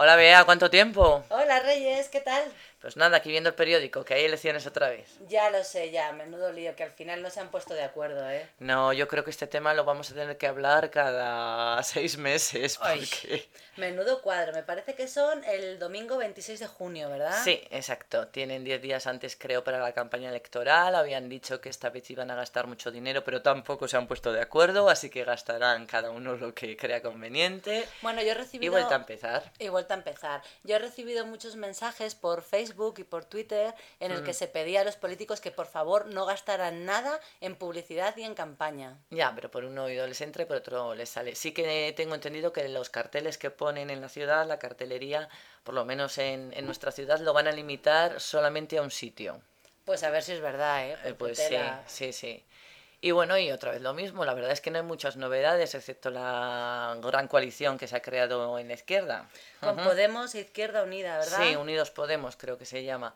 Hola Bea, ¿cuánto tiempo? Hola Reyes, ¿qué tal? Pues nada, aquí viendo el periódico, que hay elecciones otra vez. Ya lo sé, ya, menudo lío, que al final no se han puesto de acuerdo, ¿eh? No, yo creo que este tema lo vamos a tener que hablar cada seis meses. Ay, Porque... menudo cuadro, me parece que son el domingo 26 de junio, ¿verdad? Sí, exacto. Tienen diez días antes, creo, para la campaña electoral. Habían dicho que esta vez iban a gastar mucho dinero, pero tampoco se han puesto de acuerdo, así que gastarán cada uno lo que crea conveniente. Bueno, yo he Y recibido... vuelta a empezar. Y vuelta a empezar. Yo he recibido muchos mensajes por Facebook y por Twitter en Mm. el que se pedía a los políticos que por favor no gastaran nada en publicidad y en campaña. Ya, pero por un oído les entra y por otro les sale. Sí que tengo entendido que los carteles que ponen en la ciudad, la cartelería, por lo menos en, en nuestra ciudad, lo van a limitar solamente a un sitio. Pues a ver si es verdad, ¿eh? Eh, Pues sí, sí, sí. Y bueno, y otra vez lo mismo, la verdad es que no hay muchas novedades, excepto la gran coalición que se ha creado en la izquierda. Con. Podemos e Izquierda Unida, ¿verdad? Sí, Unidos Podemos creo que se llama.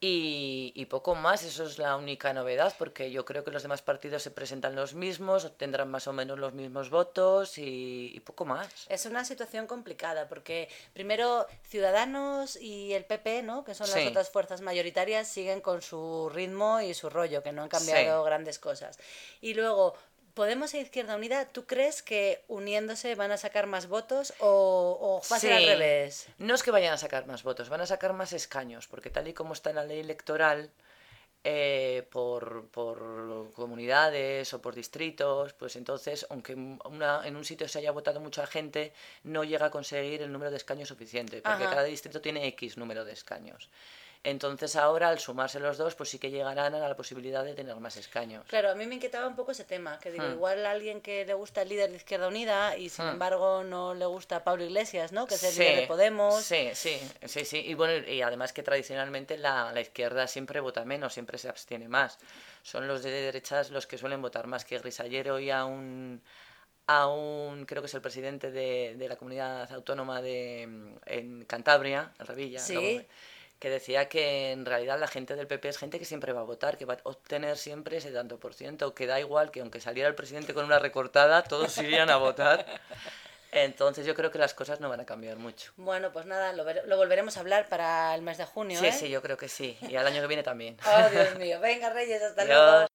Y, y poco más, eso es la única novedad, porque yo creo que los demás partidos se presentan los mismos, tendrán más o menos los mismos votos y, y poco más. Es una situación complicada porque primero Ciudadanos y el PP, ¿no? que son las Sí. otras fuerzas mayoritarias, siguen con su ritmo y su rollo, que no han cambiado Sí. grandes cosas. Y luego, Podemos e Izquierda Unida, ¿tú crees que uniéndose van a sacar más votos o, o va a ser al revés? No es que vayan a sacar más votos, van a sacar más escaños, porque tal y como está la ley electoral, eh, por, por comunidades o por distritos, pues entonces, aunque una, en un sitio se haya votado mucha gente, no llega a conseguir el número de escaños suficiente, porque Ajá. cada distrito tiene X número de escaños. Entonces ahora, al sumarse los dos, pues sí que llegarán a la posibilidad de tener más escaños. Claro, a mí me inquietaba un poco ese tema, que digo, Hmm. igual a alguien que le gusta el líder de Izquierda Unida y sin Hmm. embargo no le gusta Pablo Iglesias, ¿no? Que es el Sí, líder de Podemos. Sí, sí, sí, sí. Y bueno, y además que tradicionalmente la, la izquierda siempre vota menos, siempre se abstiene más. Son los de derechas los que suelen votar más que Grisallero y a un, a un creo que es el presidente de, de la comunidad autónoma de en Cantabria, en Revilla, Sí. luego, que decía que en realidad la gente del PP es gente que siempre va a votar, que va a obtener siempre ese tanto por ciento, que da igual que aunque saliera el presidente con una recortada, todos irían a votar. Entonces yo creo que las cosas no van a cambiar mucho. Bueno, pues nada, lo, ver- lo volveremos a hablar para el mes de junio, Sí, ¿eh? sí, yo creo que sí. Y al año que viene también. Oh, Dios mío. Venga, Reyes, hasta luego.